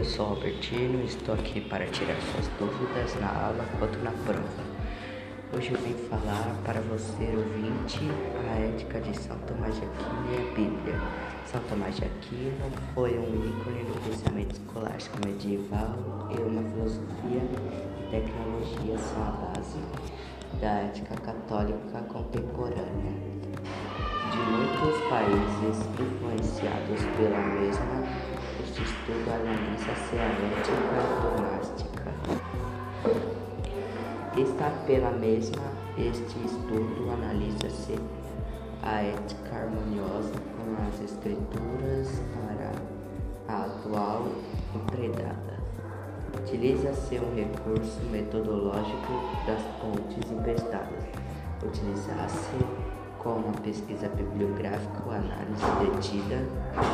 eu sou Albertino e estou aqui para tirar suas dúvidas na aula quanto na prova. Hoje eu vim falar para você, ouvinte, a ética de São Tomás de Aquino e a Bíblia. São Tomás de Aquino foi um ícone do pensamento escolástico medieval e uma filosofia e tecnologia são a base da ética católica contemporânea. De muitos países influenciados pela mesma estudo analisa-se a ética doméstica. Está pela mesma, este estudo analisa-se a ética harmoniosa com as escrituras para a atual empregada. Utiliza-se um recurso metodológico das pontes emprestadas. Utilizar-se como pesquisa bibliográfica ou análise detida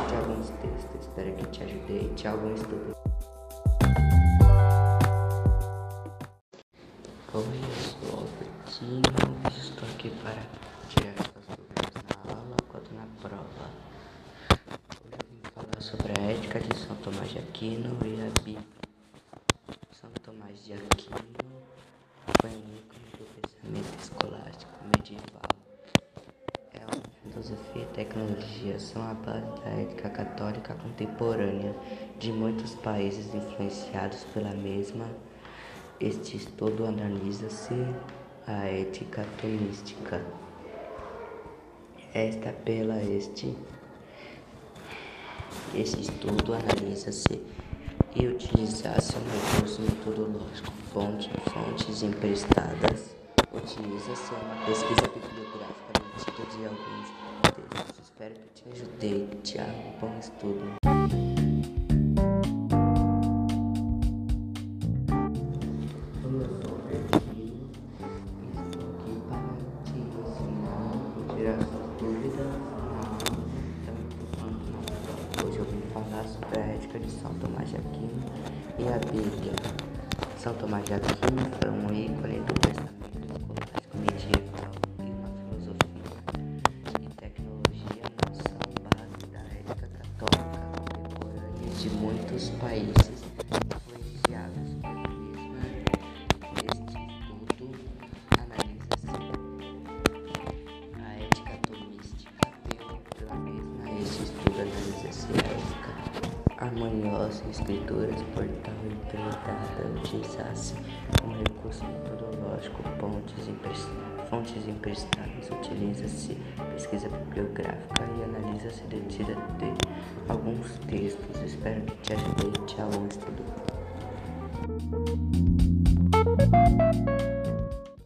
de alguns textos. Espero que te ajude de algum estudo. Oi, eu sou Albertino e estou aqui para tirar suas dúvidas na aula quanto na prova. Hoje eu vim falar sobre a ética de São Tomás de Aquino e a Bíblia. São Tomás de Aquino foi um ícone do pensamento escolástico medieval filosofia e tecnologia são a base da ética católica contemporânea de muitos países influenciados pela mesma. Este estudo analisa-se a ética tomística. Esta pela este este estudo analisa-se e utiliza-se um recurso metodológico, fontes, fontes emprestadas, utiliza-se uma pesquisa bibliográfica de alguns Espero que te ajudei. Tchau, bom estudo. Eu sou o Bertinho estou aqui para te ensinar e tirar suas dúvidas Hoje eu vim falar sobre a ética de São Tomás de Aquino e a Bíblia. São Tomás de Aquino foi um ícone do países e escrituras por tal empreitada utilizasse um recurso metodológico, emprestadas, fontes emprestadas, utiliza-se pesquisa bibliográfica e analisa-se detida de alguns textos. Espero que te ajude. Tchau, estudo.